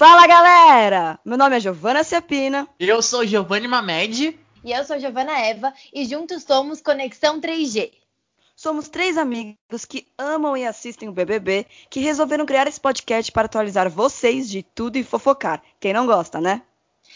Fala galera! Meu nome é Giovana Ciapina. Eu sou Giovanni Mamed. E eu sou Giovana Eva e juntos somos Conexão 3G. Somos três amigos que amam e assistem o BBB, que resolveram criar esse podcast para atualizar vocês de tudo e fofocar. Quem não gosta, né?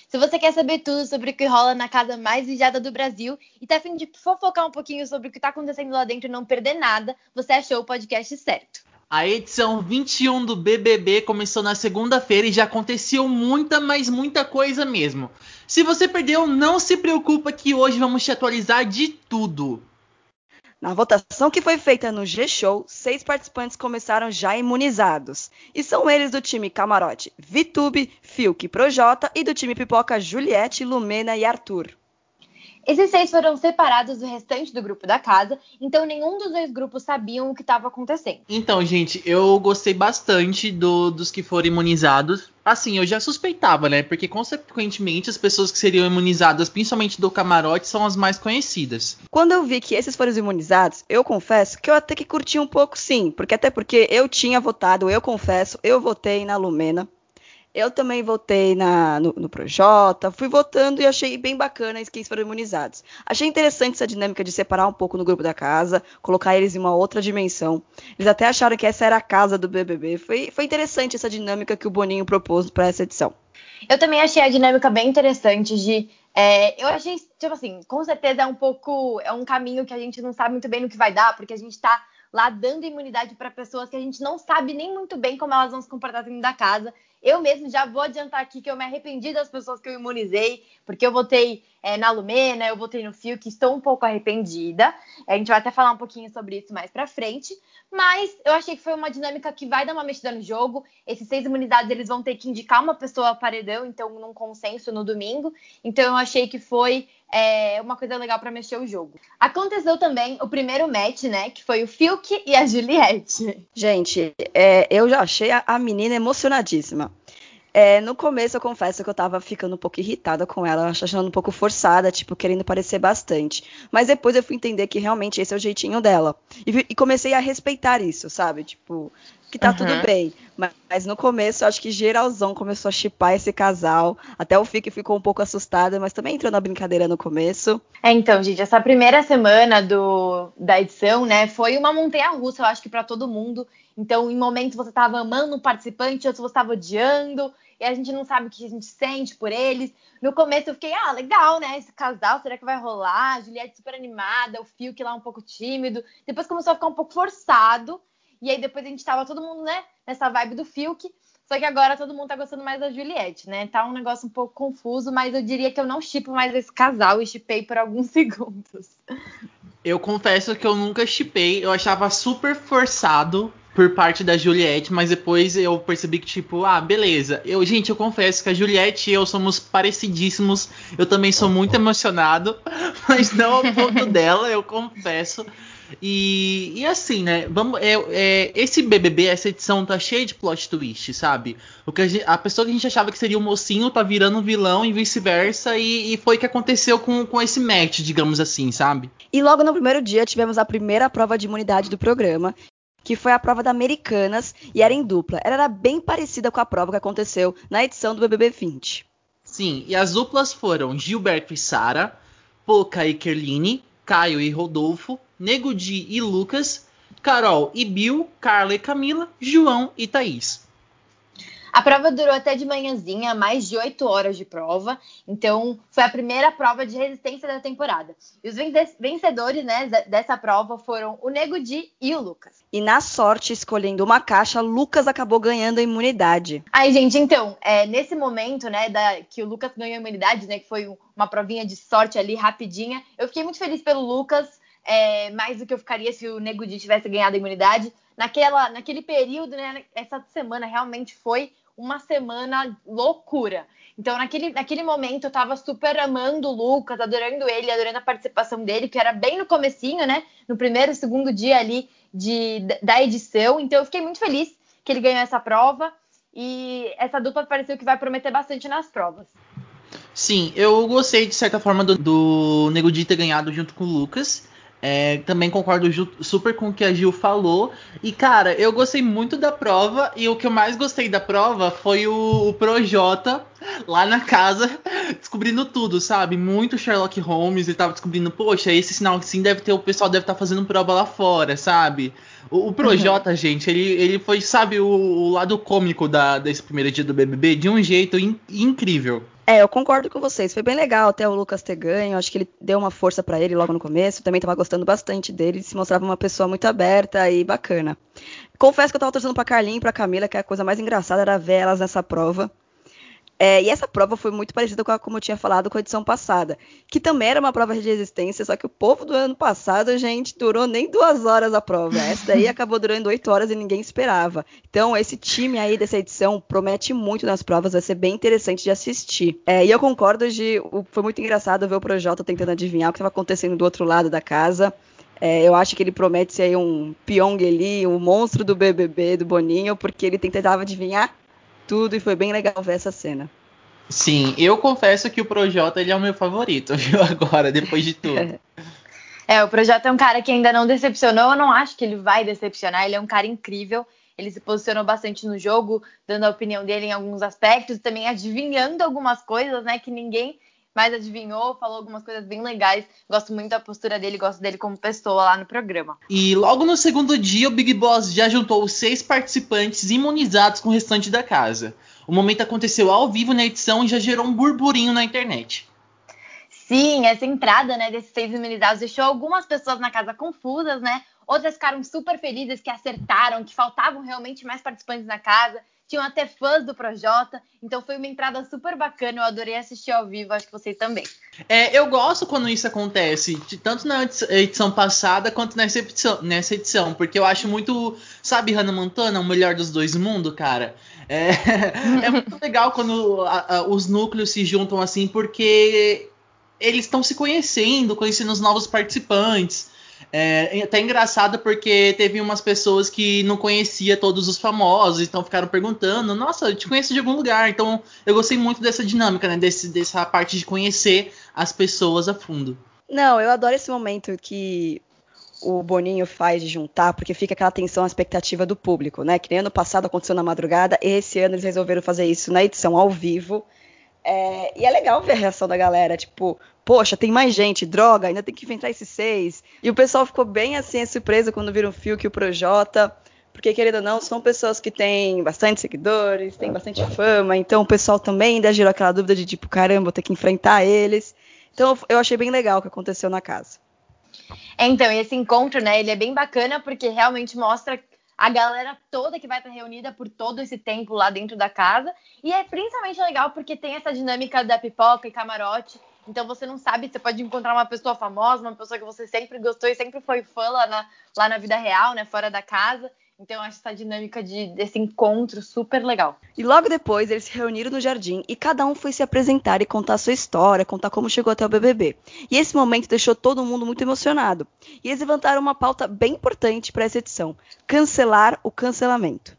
Se você quer saber tudo sobre o que rola na casa mais vigiada do Brasil e tá afim de fofocar um pouquinho sobre o que tá acontecendo lá dentro e não perder nada, você achou o podcast certo. A edição 21 do BBB começou na segunda-feira e já aconteceu muita, mas muita coisa mesmo. Se você perdeu, não se preocupa que hoje vamos te atualizar de tudo. Na votação que foi feita no G-Show, seis participantes começaram já imunizados. E são eles do time Camarote, Vitube, Fiuk, Projota e do time Pipoca Juliette, Lumena e Arthur. Esses seis foram separados do restante do grupo da casa, então nenhum dos dois grupos sabiam o que estava acontecendo. Então, gente, eu gostei bastante do, dos que foram imunizados. Assim, eu já suspeitava, né? Porque, consequentemente, as pessoas que seriam imunizadas, principalmente do camarote, são as mais conhecidas. Quando eu vi que esses foram os imunizados, eu confesso que eu até que curti um pouco sim. Porque até porque eu tinha votado, eu confesso, eu votei na Lumena. Eu também votei na, no, no Projota, fui votando e achei bem bacana quem foram imunizados. Achei interessante essa dinâmica de separar um pouco no grupo da casa, colocar eles em uma outra dimensão. Eles até acharam que essa era a casa do BBB. Foi, foi interessante essa dinâmica que o Boninho propôs para essa edição. Eu também achei a dinâmica bem interessante de. É, eu achei, tipo assim, com certeza é um pouco. É um caminho que a gente não sabe muito bem no que vai dar, porque a gente tá lá dando imunidade para pessoas que a gente não sabe nem muito bem como elas vão se comportar dentro da casa. Eu mesmo já vou adiantar aqui que eu me arrependi das pessoas que eu imunizei, porque eu votei é, na Lumena, eu votei no Fio, que estou um pouco arrependida. A gente vai até falar um pouquinho sobre isso mais pra frente. Mas eu achei que foi uma dinâmica que vai dar uma mexida no jogo. Esses seis imunidades, eles vão ter que indicar uma pessoa ao paredão, então num consenso no domingo. Então eu achei que foi é, uma coisa legal para mexer o jogo. Aconteceu também o primeiro match, né? Que foi o Fiuk e a Juliette. Gente, é, eu já achei a, a menina emocionadíssima. É, no começo, eu confesso que eu tava ficando um pouco irritada com ela, achando um pouco forçada, tipo, querendo parecer bastante. Mas depois eu fui entender que realmente esse é o jeitinho dela. E, e comecei a respeitar isso, sabe? Tipo, que tá uhum. tudo bem. Mas, mas, no começo, eu acho que geralzão começou a chipar esse casal. Até o Fique ficou um pouco assustada, mas também entrou na brincadeira no começo. É, então, gente, essa primeira semana do, da edição, né, foi uma montanha russa, eu acho que para todo mundo. Então, em momentos você tava amando um participante, outros você tava odiando e a gente não sabe o que a gente sente por eles. No começo eu fiquei, ah, legal, né? Esse casal, será que vai rolar? A Juliette super animada, o Fiuk lá um pouco tímido. Depois começou a ficar um pouco forçado. E aí depois a gente tava todo mundo, né, nessa vibe do Fiuk. Só que agora todo mundo tá gostando mais da Juliette, né? Tá um negócio um pouco confuso, mas eu diria que eu não chipo mais esse casal e chipei por alguns segundos. Eu confesso que eu nunca chipei, eu achava super forçado por parte da Juliette, mas depois eu percebi que, tipo, ah, beleza. Eu, gente, eu confesso que a Juliette e eu somos parecidíssimos. Eu também sou muito emocionado, mas não ao ponto dela, eu confesso. E, e assim, né? Vamos, é, é, esse BBB, essa edição tá cheia de plot twist, sabe? O que a, gente, a, pessoa que a gente achava que seria o mocinho tá virando um vilão e vice-versa. E, e, foi o que aconteceu com, com esse match, digamos assim, sabe? E logo no primeiro dia tivemos a primeira prova de imunidade do programa, que foi a prova da Americanas e era em dupla. Ela era bem parecida com a prova que aconteceu na edição do BBB 20. Sim, e as duplas foram Gilberto e Sara, Poca e Kerline, Caio e Rodolfo, Nego Di e Lucas, Carol e Bill, Carla e Camila, João e Thaís. A prova durou até de manhãzinha, mais de oito horas de prova. Então, foi a primeira prova de resistência da temporada. E os vencedores né, dessa prova foram o Nego Di e o Lucas. E na sorte, escolhendo uma caixa, Lucas acabou ganhando a imunidade. Aí, gente, então, é, nesse momento, né, da, que o Lucas ganhou a imunidade, né, que foi uma provinha de sorte ali, rapidinha, eu fiquei muito feliz pelo Lucas, é, mais do que eu ficaria se o Nego Di tivesse ganhado a imunidade. Naquela, naquele período, né, essa semana realmente foi uma semana loucura. Então, naquele, naquele momento, eu tava super amando o Lucas, adorando ele, adorando a participação dele, que era bem no comecinho, né? No primeiro, segundo dia ali de, da edição. Então, eu fiquei muito feliz que ele ganhou essa prova. E essa dupla pareceu que vai prometer bastante nas provas. Sim, eu gostei, de certa forma, do, do Nego ter ganhado junto com o Lucas. É, também concordo super com o que a Gil falou. E, cara, eu gostei muito da prova. E o que eu mais gostei da prova foi o, o Projota lá na casa descobrindo tudo, sabe? Muito Sherlock Holmes. Ele tava descobrindo, poxa, esse sinal que sim deve ter, o pessoal deve estar tá fazendo prova lá fora, sabe? O, o Projota, uhum. gente, ele, ele foi, sabe, o, o lado cômico da, desse primeiro dia do BBB de um jeito in, incrível. É, eu concordo com vocês. Foi bem legal até o Lucas ter ganho. Acho que ele deu uma força para ele logo no começo. também estava gostando bastante dele. Ele se mostrava uma pessoa muito aberta e bacana. Confesso que eu estava torcendo pra Carlinha e pra Camila, que a coisa mais engraçada era ver elas nessa prova. É, e essa prova foi muito parecida com a, como eu tinha falado com a edição passada, que também era uma prova de resistência, só que o povo do ano passado, gente, durou nem duas horas a prova. Essa daí acabou durando oito horas e ninguém esperava. Então, esse time aí dessa edição promete muito nas provas, vai ser bem interessante de assistir. É, e eu concordo de. Foi muito engraçado ver o Projota tentando adivinhar o que estava acontecendo do outro lado da casa. É, eu acho que ele promete ser um Pyong ali, um monstro do BBB, do Boninho, porque ele tentava adivinhar tudo e foi bem legal ver essa cena. Sim, eu confesso que o Projota ele é o meu favorito, viu? Agora, depois de tudo. É, o Projota é um cara que ainda não decepcionou, eu não acho que ele vai decepcionar, ele é um cara incrível. Ele se posicionou bastante no jogo, dando a opinião dele em alguns aspectos, também adivinhando algumas coisas, né, que ninguém mais adivinhou, falou algumas coisas bem legais. Gosto muito da postura dele, gosto dele como pessoa lá no programa. E logo no segundo dia, o Big Boss já juntou os seis participantes imunizados com o restante da casa. O momento aconteceu ao vivo na edição e já gerou um burburinho na internet. Sim, essa entrada né, desses seis imunizados deixou algumas pessoas na casa confusas, né? Outras ficaram super felizes que acertaram, que faltavam realmente mais participantes na casa tinham até fãs do Projota, então foi uma entrada super bacana, eu adorei assistir ao vivo, acho que vocês também. É, eu gosto quando isso acontece, tanto na edição passada quanto nessa edição, nessa edição porque eu acho muito, sabe, Hannah Montana, o melhor dos dois mundos, cara. É, é muito legal quando a, a, os núcleos se juntam assim, porque eles estão se conhecendo, conhecendo os novos participantes. É, até engraçado porque teve umas pessoas que não conhecia todos os famosos, então ficaram perguntando, nossa, eu te conheço de algum lugar. Então eu gostei muito dessa dinâmica, né? Desse, dessa parte de conhecer as pessoas a fundo. Não, eu adoro esse momento que o Boninho faz de juntar, porque fica aquela tensão, a expectativa do público, né? Que nem ano passado aconteceu na madrugada, esse ano eles resolveram fazer isso na edição ao vivo. É, e é legal ver a reação da galera, tipo, poxa, tem mais gente, droga, ainda tem que inventar esses seis. E o pessoal ficou bem assim, surpreso quando viram o Fio que o Projota, porque querendo ou não, são pessoas que têm bastante seguidores, têm bastante fama, então o pessoal também ainda gerou aquela dúvida de tipo, caramba, vou ter que enfrentar eles. Então eu achei bem legal o que aconteceu na casa. É, então, esse encontro, né, ele é bem bacana porque realmente mostra a galera toda que vai estar reunida por todo esse tempo lá dentro da casa. E é principalmente legal porque tem essa dinâmica da pipoca e camarote. Então você não sabe, você pode encontrar uma pessoa famosa, uma pessoa que você sempre gostou e sempre foi fã lá na, lá na vida real, né? Fora da casa. Então eu acho essa dinâmica de, desse encontro super legal. E logo depois eles se reuniram no jardim e cada um foi se apresentar e contar a sua história, contar como chegou até o BBB. E esse momento deixou todo mundo muito emocionado. E eles levantaram uma pauta bem importante para essa edição: cancelar o cancelamento.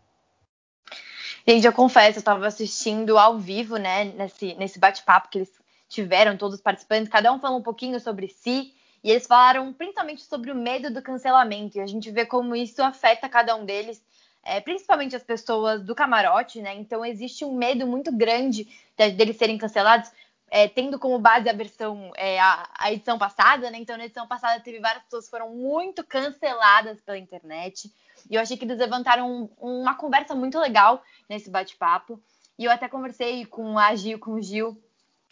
Gente, eu confesso, eu estava assistindo ao vivo, né, nesse, nesse bate-papo que eles tiveram, todos os participantes, cada um falou um pouquinho sobre si, e eles falaram principalmente sobre o medo do cancelamento, e a gente vê como isso afeta cada um deles, é, principalmente as pessoas do camarote, né? Então existe um medo muito grande de, deles serem cancelados, é, tendo como base a versão, é, a, a, edição passada, né? Então na edição passada teve várias pessoas que foram muito canceladas pela internet, e eu achei que eles levantaram um, uma conversa muito legal nesse bate-papo. E eu até conversei com a Gil, com o Gil,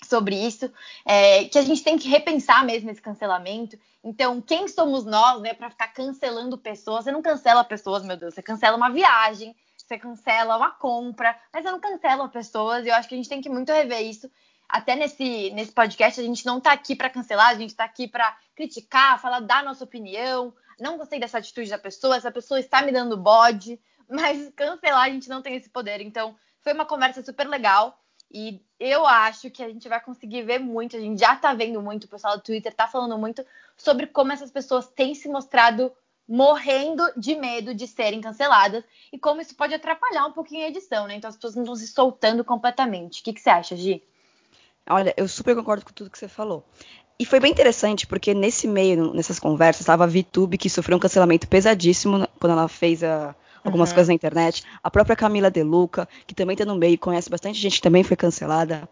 sobre isso, é, que a gente tem que repensar mesmo esse cancelamento. Então, quem somos nós, né, para ficar cancelando pessoas? Você não cancela pessoas, meu Deus, você cancela uma viagem, você cancela uma compra, mas você não cancela pessoas. E eu acho que a gente tem que muito rever isso. Até nesse, nesse podcast, a gente não está aqui para cancelar, a gente está aqui para criticar, falar da nossa opinião. Não gostei dessa atitude da pessoa, essa pessoa está me dando bode, mas cancelar a gente não tem esse poder. Então, foi uma conversa super legal. E eu acho que a gente vai conseguir ver muito, a gente já tá vendo muito, o pessoal do Twitter tá falando muito sobre como essas pessoas têm se mostrado morrendo de medo de serem canceladas e como isso pode atrapalhar um pouquinho a edição, né? Então as pessoas não estão se soltando completamente. O que, que você acha, Gi? Olha, eu super concordo com tudo que você falou. e foi bem interessante, porque nesse meio, nessas conversas, estava a VTube, que sofreu um cancelamento pesadíssimo quando ela fez a, algumas uhum. coisas na internet. A própria Camila De Luca, que também está no meio, conhece bastante gente que também foi cancelada.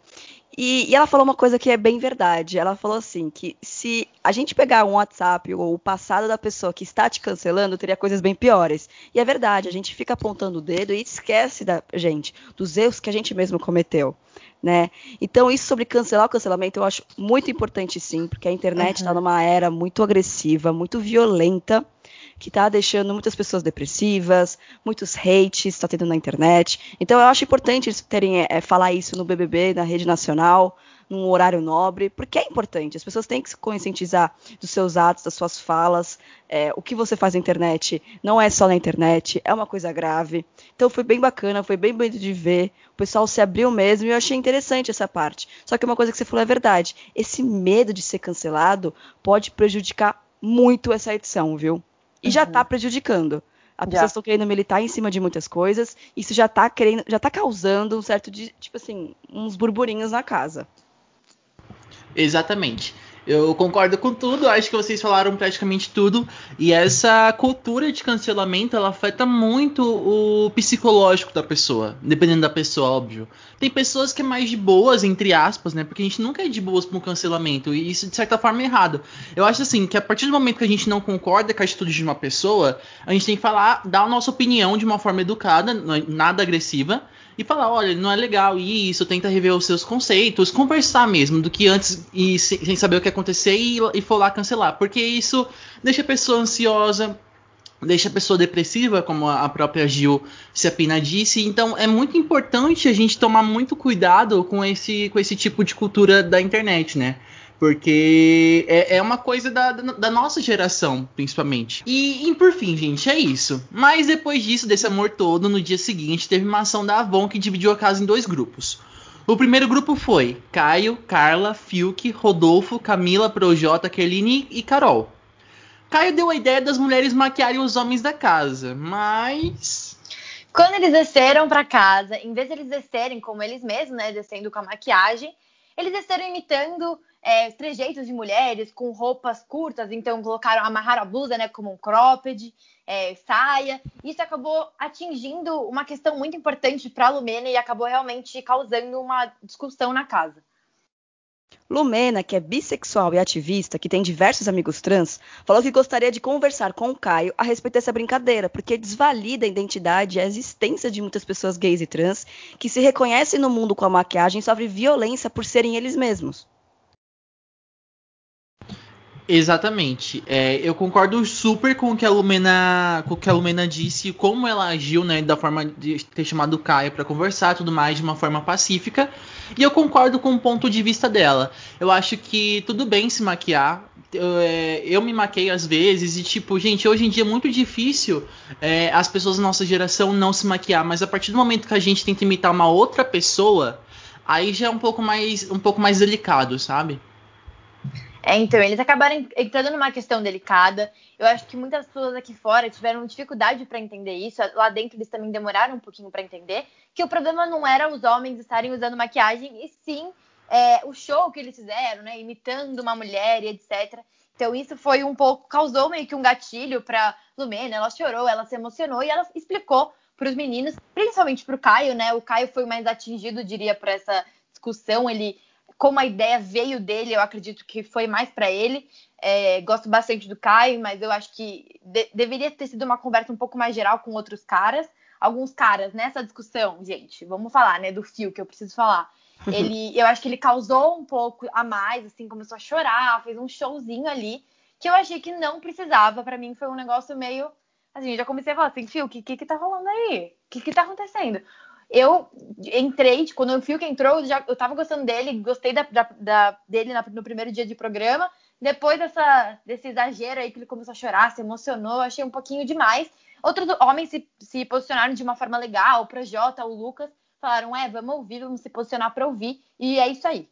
E, e, ela falou uma coisa que é bem verdade. Ela falou assim: que se a gente pegar um WhatsApp ou o passado da pessoa que está te cancelando, teria coisas bem piores. E é verdade, a gente fica apontando o dedo e esquece da gente, dos erros que a gente mesmo cometeu. Né? Então, isso sobre cancelar o cancelamento eu acho muito importante sim, porque a internet está uhum. numa era muito agressiva, muito violenta que está deixando muitas pessoas depressivas, muitos hates está tendo na internet. Então eu acho importante eles terem é, falar isso no BBB, na rede nacional, num horário nobre, porque é importante. As pessoas têm que se conscientizar dos seus atos, das suas falas. É, o que você faz na internet não é só na internet, é uma coisa grave. Então foi bem bacana, foi bem bonito de ver. O pessoal se abriu mesmo e eu achei interessante essa parte. Só que uma coisa que você falou é verdade. Esse medo de ser cancelado pode prejudicar muito essa edição, viu? E uhum. já está prejudicando. As pessoas estão querendo militar em cima de muitas coisas, isso já está querendo, já tá causando um certo de, tipo assim, uns burburinhos na casa. Exatamente. Eu concordo com tudo, acho que vocês falaram praticamente tudo. E essa cultura de cancelamento, ela afeta muito o psicológico da pessoa, dependendo da pessoa, óbvio. Tem pessoas que é mais de boas, entre aspas, né? Porque a gente nunca é de boas com cancelamento, e isso de certa forma é errado. Eu acho assim, que a partir do momento que a gente não concorda com a atitude de uma pessoa, a gente tem que falar, dar a nossa opinião de uma forma educada, é nada agressiva, e falar, olha, não é legal isso, tenta rever os seus conceitos, conversar mesmo do que antes e sem saber o que acontecer e, e for lá cancelar, porque isso deixa a pessoa ansiosa, deixa a pessoa depressiva, como a própria Gil Ciapina disse. Então é muito importante a gente tomar muito cuidado com esse, com esse tipo de cultura da internet, né? Porque é, é uma coisa da, da, nossa geração, principalmente. E, e, por fim, gente, é isso. Mas depois disso, desse amor todo, no dia seguinte, teve uma ação da Avon que dividiu a casa em dois grupos. O primeiro grupo foi Caio, Carla, Fiuk, Rodolfo, Camila, Projota, Kerline e Carol. Caio deu a ideia das mulheres maquiarem os homens da casa, mas. Quando eles desceram para casa, em vez de eles descerem como eles mesmos, né, descendo com a maquiagem, eles desceram imitando é, trejeitos de mulheres com roupas curtas, então colocaram, amarraram a blusa, né, como um cropped, é, saia. Isso acabou atingindo uma questão muito importante para a Lumena e acabou realmente causando uma discussão na casa. Lumena, que é bissexual e ativista, que tem diversos amigos trans, falou que gostaria de conversar com o Caio a respeito dessa brincadeira, porque desvalida a identidade e a existência de muitas pessoas gays e trans que se reconhecem no mundo com a maquiagem e sofrem violência por serem eles mesmos. Exatamente. É, eu concordo super com o que a Lumena, com o que a Lumena disse, como ela agiu, né, da forma de ter chamado o Caio para conversar, tudo mais, de uma forma pacífica. E eu concordo com o ponto de vista dela. Eu acho que tudo bem se maquiar. Eu, é, eu me maquei às vezes e tipo, gente, hoje em dia é muito difícil é, as pessoas da nossa geração não se maquiar, mas a partir do momento que a gente tenta imitar uma outra pessoa, aí já é um pouco mais, um pouco mais delicado, sabe? É, então, eles acabaram entrando numa questão delicada. Eu acho que muitas pessoas aqui fora tiveram dificuldade para entender isso. Lá dentro eles também demoraram um pouquinho para entender que o problema não era os homens estarem usando maquiagem, e sim é, o show que eles fizeram, né? Imitando uma mulher e etc. Então, isso foi um pouco. causou meio que um gatilho para Lumena. Ela chorou, ela se emocionou e ela explicou para os meninos, principalmente para o Caio, né? O Caio foi mais atingido, diria, por essa discussão. Ele como a ideia veio dele, eu acredito que foi mais para ele. É, gosto bastante do Caio, mas eu acho que de deveria ter sido uma conversa um pouco mais geral com outros caras. Alguns caras nessa discussão, gente, vamos falar, né, do fio que eu preciso falar. Ele, eu acho que ele causou um pouco a mais, assim, começou a chorar, fez um showzinho ali que eu achei que não precisava. Para mim foi um negócio meio, assim, já comecei a falar assim, fio, o que, que que tá rolando aí? O que que tá acontecendo? Eu entrei, tipo, quando o Fiuk entrou, eu, já, eu tava gostando dele, gostei da, da, da dele na, no primeiro dia de programa. Depois dessa, desse exagero aí que ele começou a chorar, se emocionou, achei um pouquinho demais. Outros homens se, se posicionaram de uma forma legal, o Projota, o Lucas, falaram, é, vamos ouvir, vamos se posicionar para ouvir, e é isso aí.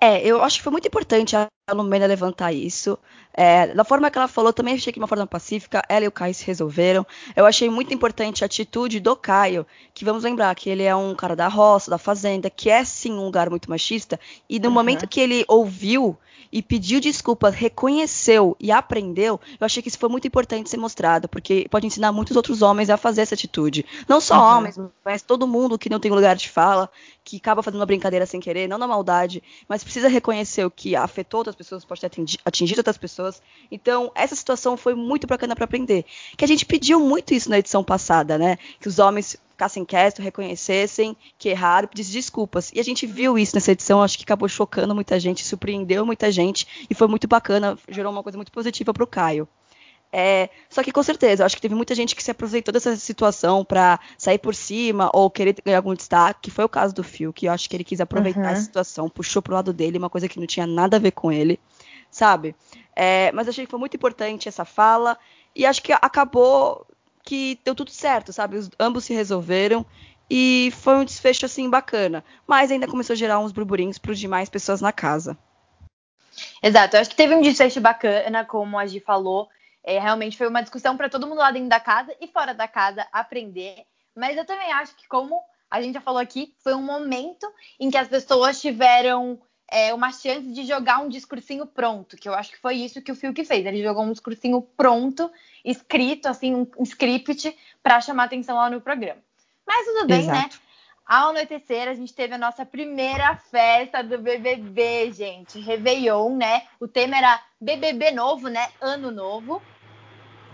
É, eu acho que foi muito importante a a Lumena levantar isso. É, da forma que ela falou, também achei que de uma forma pacífica, ela e o Caio se resolveram. Eu achei muito importante a atitude do Caio, que vamos lembrar que ele é um cara da roça, da fazenda, que é sim um lugar muito machista, e no uhum. momento que ele ouviu e pediu desculpas, reconheceu e aprendeu, eu achei que isso foi muito importante ser mostrado, porque pode ensinar muitos outros homens a fazer essa atitude. Não só uhum. homens, mas todo mundo que não tem lugar de fala, que acaba fazendo uma brincadeira sem querer, não na maldade, mas precisa reconhecer o que afetou outras pessoas, pode ter atingido outras pessoas. Então, essa situação foi muito bacana para aprender. Que a gente pediu muito isso na edição passada, né? Que os homens ficassem quietos, reconhecessem que erraram, pedissem desculpas. E a gente viu isso nessa edição, acho que acabou chocando muita gente, surpreendeu muita gente e foi muito bacana, gerou uma coisa muito positiva para o Caio. É, só que com certeza, eu acho que teve muita gente que se aproveitou dessa situação para sair por cima ou querer ganhar algum destaque, que foi o caso do Phil, que eu acho que ele quis aproveitar uhum. essa situação, puxou pro lado dele, uma coisa que não tinha nada a ver com ele, sabe? É, mas achei que foi muito importante essa fala e acho que acabou que deu tudo certo, sabe? Os, ambos se resolveram e foi um desfecho assim bacana. Mas ainda começou a gerar uns burburinhos para os demais pessoas na casa. Exato, eu acho que teve um desfecho bacana, como a Gi falou. É, realmente foi uma discussão para todo mundo lá dentro da casa e fora da casa aprender. Mas eu também acho que, como a gente já falou aqui, foi um momento em que as pessoas tiveram é, uma chance de jogar um discursinho pronto, que eu acho que foi isso que o Fiuk fez. Ele jogou um discursinho pronto, escrito, assim, um script, para chamar atenção lá no programa. Mas tudo bem, né? Exato. né? Ao anoitecer, a gente teve a nossa primeira festa do BBB, gente. Réveillon, né? O tema era BBB novo, né? Ano novo.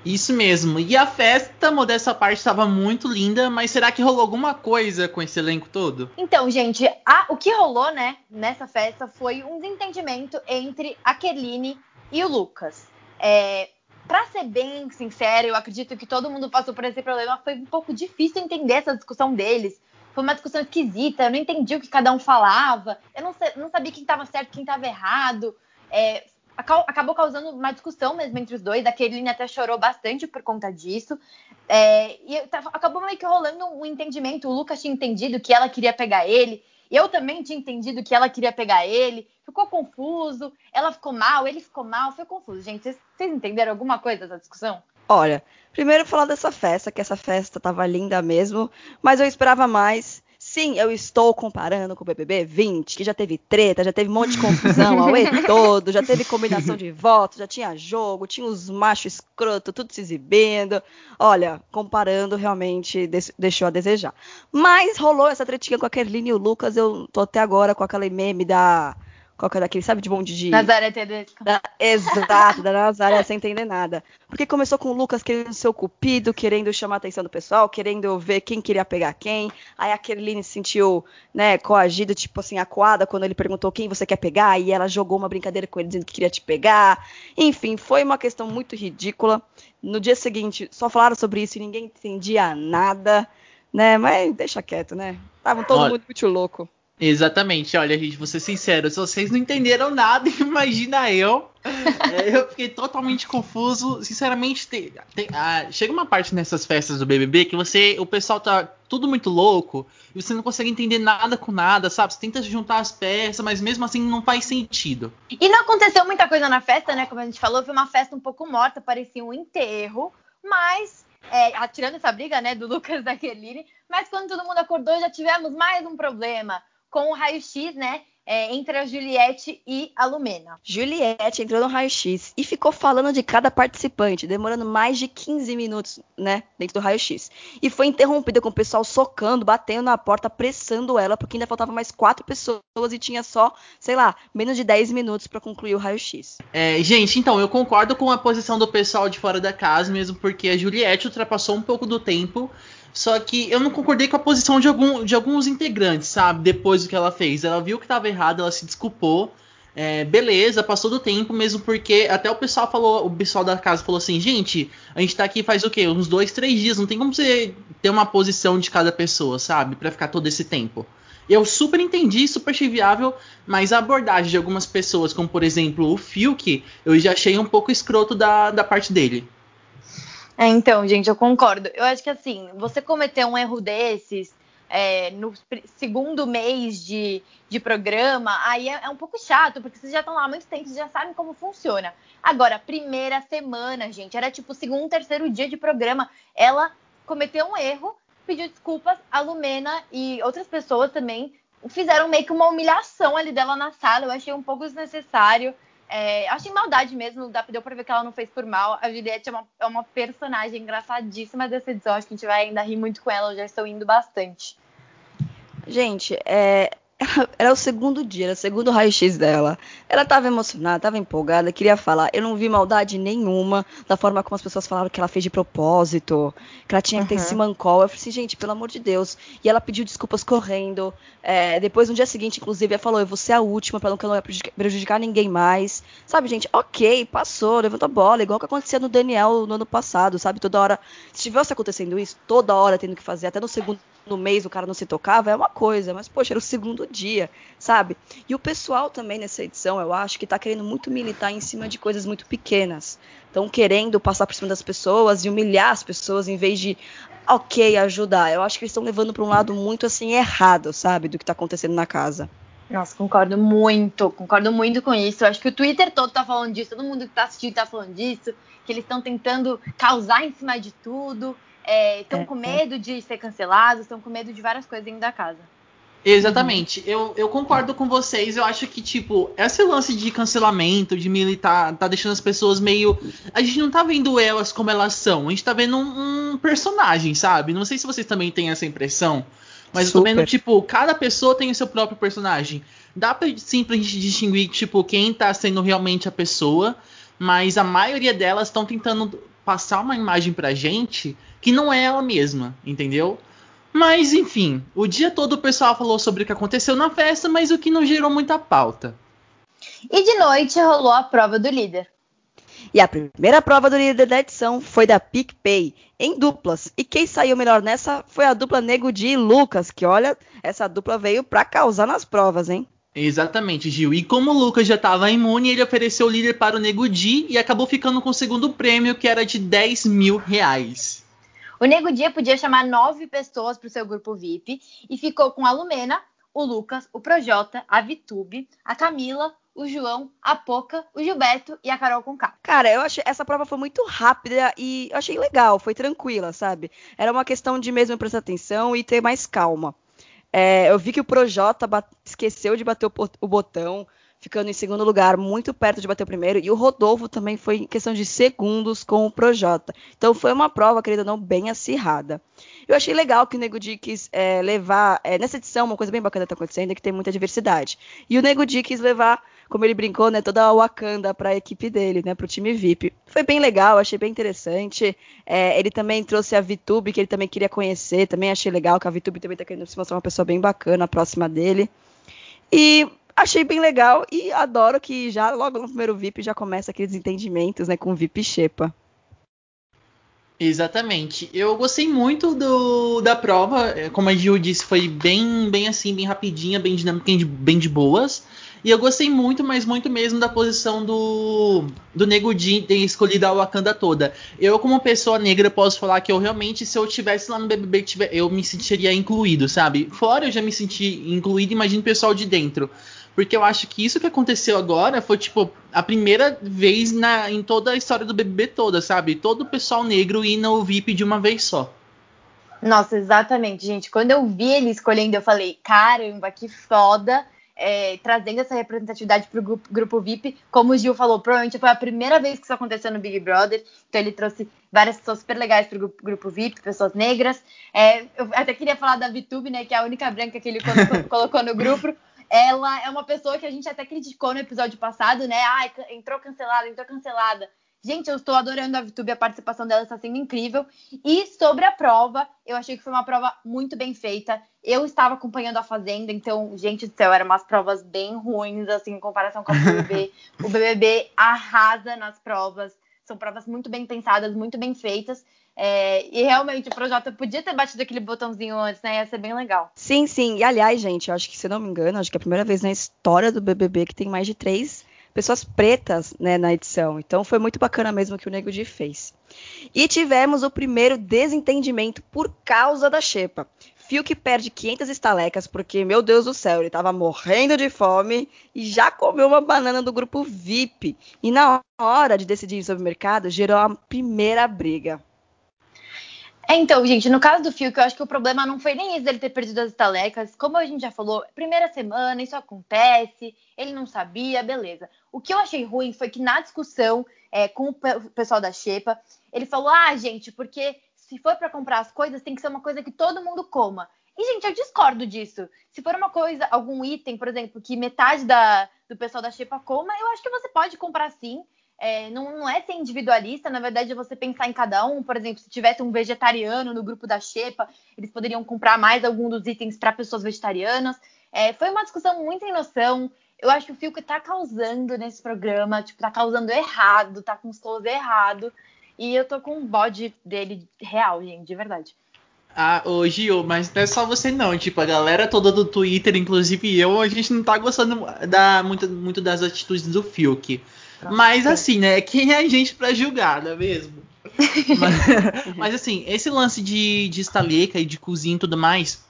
Isso mesmo. E a festa, modesta parte, estava muito linda, mas será que rolou alguma coisa com esse elenco todo? Então, gente, a, o que rolou, né, nessa festa foi um desentendimento entre a Kerline e o Lucas. É, para ser bem sincero, eu acredito que todo mundo passou por esse problema. Foi um pouco difícil entender essa discussão deles. Foi uma discussão esquisita. Eu não entendi o que cada um falava. Eu não, não sabia quem estava certo, quem estava errado. É, acabou causando uma discussão mesmo entre os dois. A Kerline até chorou bastante por conta disso. É, e acabou meio que rolando um entendimento. O Lucas tinha entendido que ela queria pegar ele. Eu também tinha entendido que ela queria pegar ele. Ficou confuso. Ela ficou mal, ele ficou mal. Foi confuso. Gente, vocês, vocês entenderam alguma coisa dessa discussão? Olha, primeiro falar dessa festa, que essa festa tava linda mesmo, mas eu esperava mais. Sim, eu estou comparando com o BBB 20, que já teve treta, já teve um monte de confusão ao todo, já teve combinação de votos, já tinha jogo, tinha os machos escroto, tudo se exibindo. Olha, comparando, realmente deixou a desejar. Mas rolou essa tretinha com a Kerline e o Lucas, eu tô até agora com aquela meme da qual que é daquele, sabe, de bonde de. Nazaré Tedesco. Da, exato, da Nazaré, sem entender nada. Porque começou com o Lucas querendo ser o cupido, querendo chamar a atenção do pessoal, querendo ver quem queria pegar quem. Aí a Kerline se sentiu, né, coagida, tipo assim, acuada, quando ele perguntou quem você quer pegar, e ela jogou uma brincadeira com ele dizendo que queria te pegar. Enfim, foi uma questão muito ridícula. No dia seguinte, só falaram sobre isso e ninguém entendia nada, né? Mas deixa quieto, né? Tava todo Olha. mundo muito louco. Exatamente, olha, gente, vou ser sincero, se vocês não entenderam nada, imagina eu. É, eu fiquei totalmente confuso. Sinceramente, tem, tem, ah, chega uma parte nessas festas do BBB que você, o pessoal tá tudo muito louco e você não consegue entender nada com nada, sabe? Você tenta juntar as peças, mas mesmo assim não faz sentido. E não aconteceu muita coisa na festa, né? Como a gente falou, foi uma festa um pouco morta, parecia um enterro, mas é, tirando essa briga, né, do Lucas da Kelly, mas quando todo mundo acordou já tivemos mais um problema com o raio-x, né? É, entre a Juliette e a Lumena. Juliette entrou no raio-x e ficou falando de cada participante, demorando mais de 15 minutos, né, dentro do raio-x. E foi interrompida com o pessoal socando, batendo na porta, pressando ela, porque ainda faltava mais quatro pessoas e tinha só, sei lá, menos de 10 minutos para concluir o raio-x. É, gente, então, eu concordo com a posição do pessoal de fora da casa, mesmo porque a Juliette ultrapassou um pouco do tempo só que eu não concordei com a posição de, algum, de alguns integrantes, sabe? Depois do que ela fez. Ela viu que estava errado, ela se desculpou. É, beleza, passou do tempo, mesmo porque até o pessoal falou, o pessoal da casa falou assim, gente, a gente tá aqui faz o quê? Uns dois, três dias, não tem como você ter uma posição de cada pessoa, sabe? para ficar todo esse tempo. Eu super entendi, super achei viável, mas a abordagem de algumas pessoas, como por exemplo o Fiuk, eu já achei um pouco escroto da, da parte dele. É, então, gente, eu concordo. Eu acho que assim, você cometer um erro desses é, no segundo mês de, de programa, aí é, é, um pouco chato, porque vocês já estão lá há muito tempo, vocês já sabem como funciona. Agora, primeira semana, gente, era tipo segundo, terceiro dia de programa, ela cometeu um erro, pediu desculpas, a Lumena e outras pessoas também fizeram meio que uma humilhação ali dela na sala, eu achei um pouco desnecessário. É, achei maldade mesmo, deu pra ver que ela não fez por mal. A Juliette é uma, é uma personagem engraçadíssima dessa edição, acho que a gente vai ainda rir muito com ela, eu já estou indo bastante. Gente, é, era o segundo dia, era o segundo raio-x dela. Ela tava emocionada, tava empolgada, queria falar. Eu não vi maldade nenhuma da forma como as pessoas falaram que ela fez de propósito, que ela tinha que ter uhum. esse mancol. Eu falei assim, gente, pelo amor de Deus. E ela pediu desculpas correndo. É, depois, no dia seguinte, inclusive, ela falou: eu vou ser a última pra não, que eu não prejudicar ninguém mais. Sabe, gente, ok, passou, levantou a bola, igual que acontecia no Daniel no ano passado, sabe? Toda hora. Se tivesse acontecendo isso, toda hora tendo que fazer, até no segundo no mês o cara não se tocava, é uma coisa, mas, poxa, era o segundo dia, sabe? E o pessoal também nessa edição, eu acho que tá querendo muito militar em cima de coisas muito pequenas. Estão querendo passar por cima das pessoas e humilhar as pessoas em vez de, ok, ajudar. Eu acho que eles estão levando para um lado muito assim errado, sabe? Do que tá acontecendo na casa. Nossa, concordo muito, concordo muito com isso. Eu acho que o Twitter todo tá falando disso, todo mundo que tá assistindo tá falando disso, que eles estão tentando causar em cima de tudo estão é, é, com é. medo é. de ser cancelados, estão com medo de várias coisas dentro da casa. Exatamente. Uhum. Eu, eu concordo com vocês. Eu acho que, tipo, esse lance de cancelamento, de militar, tá deixando as pessoas meio. A gente não tá vendo elas como elas são. A gente tá vendo um, um personagem, sabe? Não sei se vocês também têm essa impressão. Mas Super. eu tô vendo, tipo, cada pessoa tem o seu próprio personagem. Dá pra, sim pra gente distinguir, tipo, quem tá sendo realmente a pessoa. Mas a maioria delas estão tentando passar uma imagem pra gente que não é ela mesma, entendeu? Mas enfim, o dia todo o pessoal falou sobre o que aconteceu na festa, mas o que não gerou muita pauta. E de noite rolou a prova do líder. E a primeira prova do líder da edição foi da PicPay, em duplas. E quem saiu melhor nessa foi a dupla Nego Di e Lucas, que olha, essa dupla veio pra causar nas provas, hein? Exatamente, Gil. E como o Lucas já estava imune, ele ofereceu o líder para o Nego Di e acabou ficando com o segundo prêmio, que era de 10 mil reais. O Nego Di podia chamar nove pessoas para o seu grupo VIP e ficou com a Lumena, o Lucas, o Projota, a Vitube, a Camila, o João, a Poca, o Gilberto e a Carol Conká. Cara, eu achei essa prova foi muito rápida e eu achei legal, foi tranquila, sabe? Era uma questão de mesmo prestar atenção e ter mais calma. É, eu vi que o Projota esqueceu de bater o, o, botão, ficando em segundo lugar, muito perto de bater o primeiro, e o Rodolfo também foi em questão de segundos com o Projota. Então foi uma prova, querida não, bem acirrada. Eu achei legal que o Nego Di quis é, levar, é, nessa edição, uma coisa bem bacana está acontecendo é que tem muita diversidade. E o Nego Di quis levar como ele brincou, né, toda a Wakanda para a equipe dele, né, para o time VIP. Foi bem legal, achei bem interessante. É, ele também trouxe a Vitube, que ele também queria conhecer, também achei legal que a Vitube também está querendo se mostrar uma pessoa bem bacana, próxima dele. E achei bem legal e adoro que já logo no primeiro VIP já começa aqueles entendimentos, né, com o VIP Shepa. Exatamente. Eu gostei muito do, da prova. É, como a Gil disse, foi bem, bem assim, bem rapidinha, bem dinâmica, bem de boas. E eu gostei muito, mas muito mesmo da posição do, do Nego Di ter escolhido a Wakanda toda. Eu, como pessoa negra, posso falar que eu realmente, se eu tivesse lá no BBB, eu me sentiria incluído, sabe? Fora eu já me senti incluído, imagina o pessoal de dentro. Porque eu acho que isso que aconteceu agora foi, tipo, a primeira vez na, em toda a história do BBB toda, sabe? Todo o pessoal negro ir no VIP de uma vez só. Nossa, exatamente, gente. Quando eu vi ele escolhendo, eu falei, caramba, que foda é, trazendo essa representatividade para o grupo, grupo, VIP. Como o Gil falou, provavelmente foi a primeira vez que isso aconteceu no Big Brother. Então ele trouxe várias pessoas super legais para o grupo, grupo, VIP, pessoas negras. É, eu até queria falar da VTube, né, que é a única branca que ele colocou, colocou no grupo. Ela é uma pessoa que a gente até criticou no episódio passado, né? Ah, entrou cancelada, entrou cancelada. Gente, eu estou adorando a VTube, a participação dela está sendo incrível. E sobre a prova, eu achei que foi uma prova muito bem feita. Eu estava acompanhando a Fazenda, então, gente do céu, eram umas provas bem ruins, assim, em comparação com o BBB. o BBB arrasa nas provas. São provas muito bem pensadas, muito bem feitas. É, e realmente o Projota podia ter batido aquele botãozinho antes, né? Ia ser bem legal. Sim, sim. E aliás, gente, eu acho que, se não me engano, acho que é a primeira vez na história do BBB que tem mais de três pessoas pretas né, na edição. Então foi muito bacana mesmo que o Nego Di fez. E tivemos o primeiro desentendimento por causa da Xepa. Fiuk perde 500 estalecas porque, meu Deus do céu, ele tava morrendo de fome e já comeu uma banana do grupo VIP. E na hora de decidir sobre o mercado, gerou a primeira briga. É, então, gente, no caso do Fiuk, eu acho que o problema não foi nem esse dele ter perdido as estalecas. Como a gente já falou, primeira semana, isso acontece, ele não sabia, beleza. O que eu achei ruim foi que na discussão é, com o pessoal da Xepa, ele falou: ah, gente, porque se for para comprar as coisas, tem que ser uma coisa que todo mundo coma. E, gente, eu discordo disso. Se for uma coisa, algum item, por exemplo, que metade da, do pessoal da Xepa coma, eu acho que você pode comprar sim. É, não, não, é ser individualista, na verdade é você pensar em cada um. Por exemplo, se tivesse um vegetariano no grupo da Xepa, eles poderiam comprar mais algum dos itens para pessoas vegetarianas. É, foi uma discussão muito sem noção. Eu acho que o Fiuk tá causando nesse programa, tipo, tá causando errado, tá com os close errado. E eu tô com um bode dele real, gente, de verdade. Ah, ô Gil, mas não é só você não, tipo, a galera toda do Twitter, inclusive eu, a gente não tá gostando da, muito, muito das atitudes do Fiuk. Mas assim, né? Quem é a gente para julgar, não é mesmo? mas, mas, assim, esse lance de, de estaleca e de cozinha e tudo mais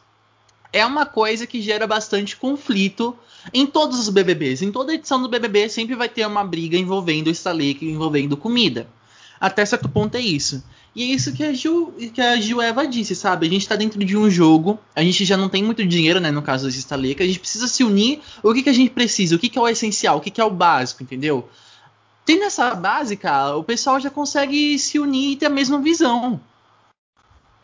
é uma coisa que gera bastante conflito em todos os BBBs. Em toda edição do BBB sempre vai ter uma briga envolvendo estaleca e envolvendo comida. Até certo ponto é isso. E é isso que a, Ju, que a Gil Eva disse, sabe? A gente tá dentro de um jogo, a gente já não tem muito dinheiro, né? No caso das estaleca, a gente precisa se unir. O que, que a gente precisa? O que, que é o essencial? O que, que é o básico, entendeu? Tendo essa base, cara, o pessoal já consegue se unir e ter a mesma visão.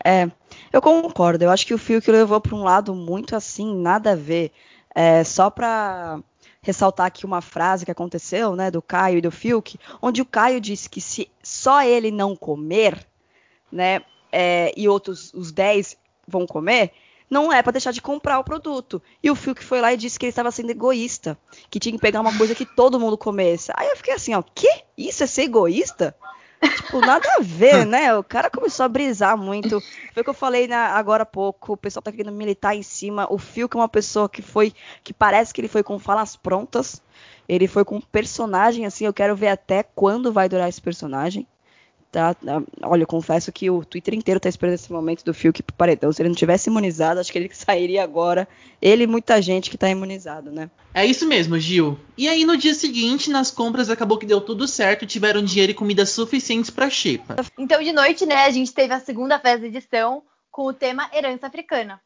É, eu concordo. Eu acho que o Fiuk levou para um lado muito assim, nada a ver. É, só para ressaltar aqui uma frase que aconteceu, né, do Caio e do Fiuk, onde o Caio disse que se só ele não comer, né, é, e outros os 10 vão comer, não é para deixar de comprar o produto. E o Fiuk foi lá e disse que ele estava sendo egoísta, que tinha que pegar uma coisa que todo mundo comesse. Aí eu fiquei assim, ó, que? Isso é ser egoísta? Tipo, nada a ver, né? O cara começou a brisar muito. Foi o que eu falei na, agora há pouco. O pessoal tá querendo militar em cima. O Fiuk é uma pessoa que foi. que parece que ele foi com falas prontas. Ele foi com um personagem assim. Eu quero ver até quando vai durar esse personagem. Tá, tá, olha, eu confesso que o Twitter inteiro tá esperando esse momento do Fiuk pro paredão. Se ele não tivesse imunizado, acho que ele sairia agora. Ele e muita gente que tá imunizado, né? É isso mesmo, Gil. E aí no dia seguinte, nas compras, acabou que deu tudo certo, tiveram dinheiro e comida suficientes pra Xepa. Então de noite, né, a gente teve a segunda festa de edição com o tema herança africana.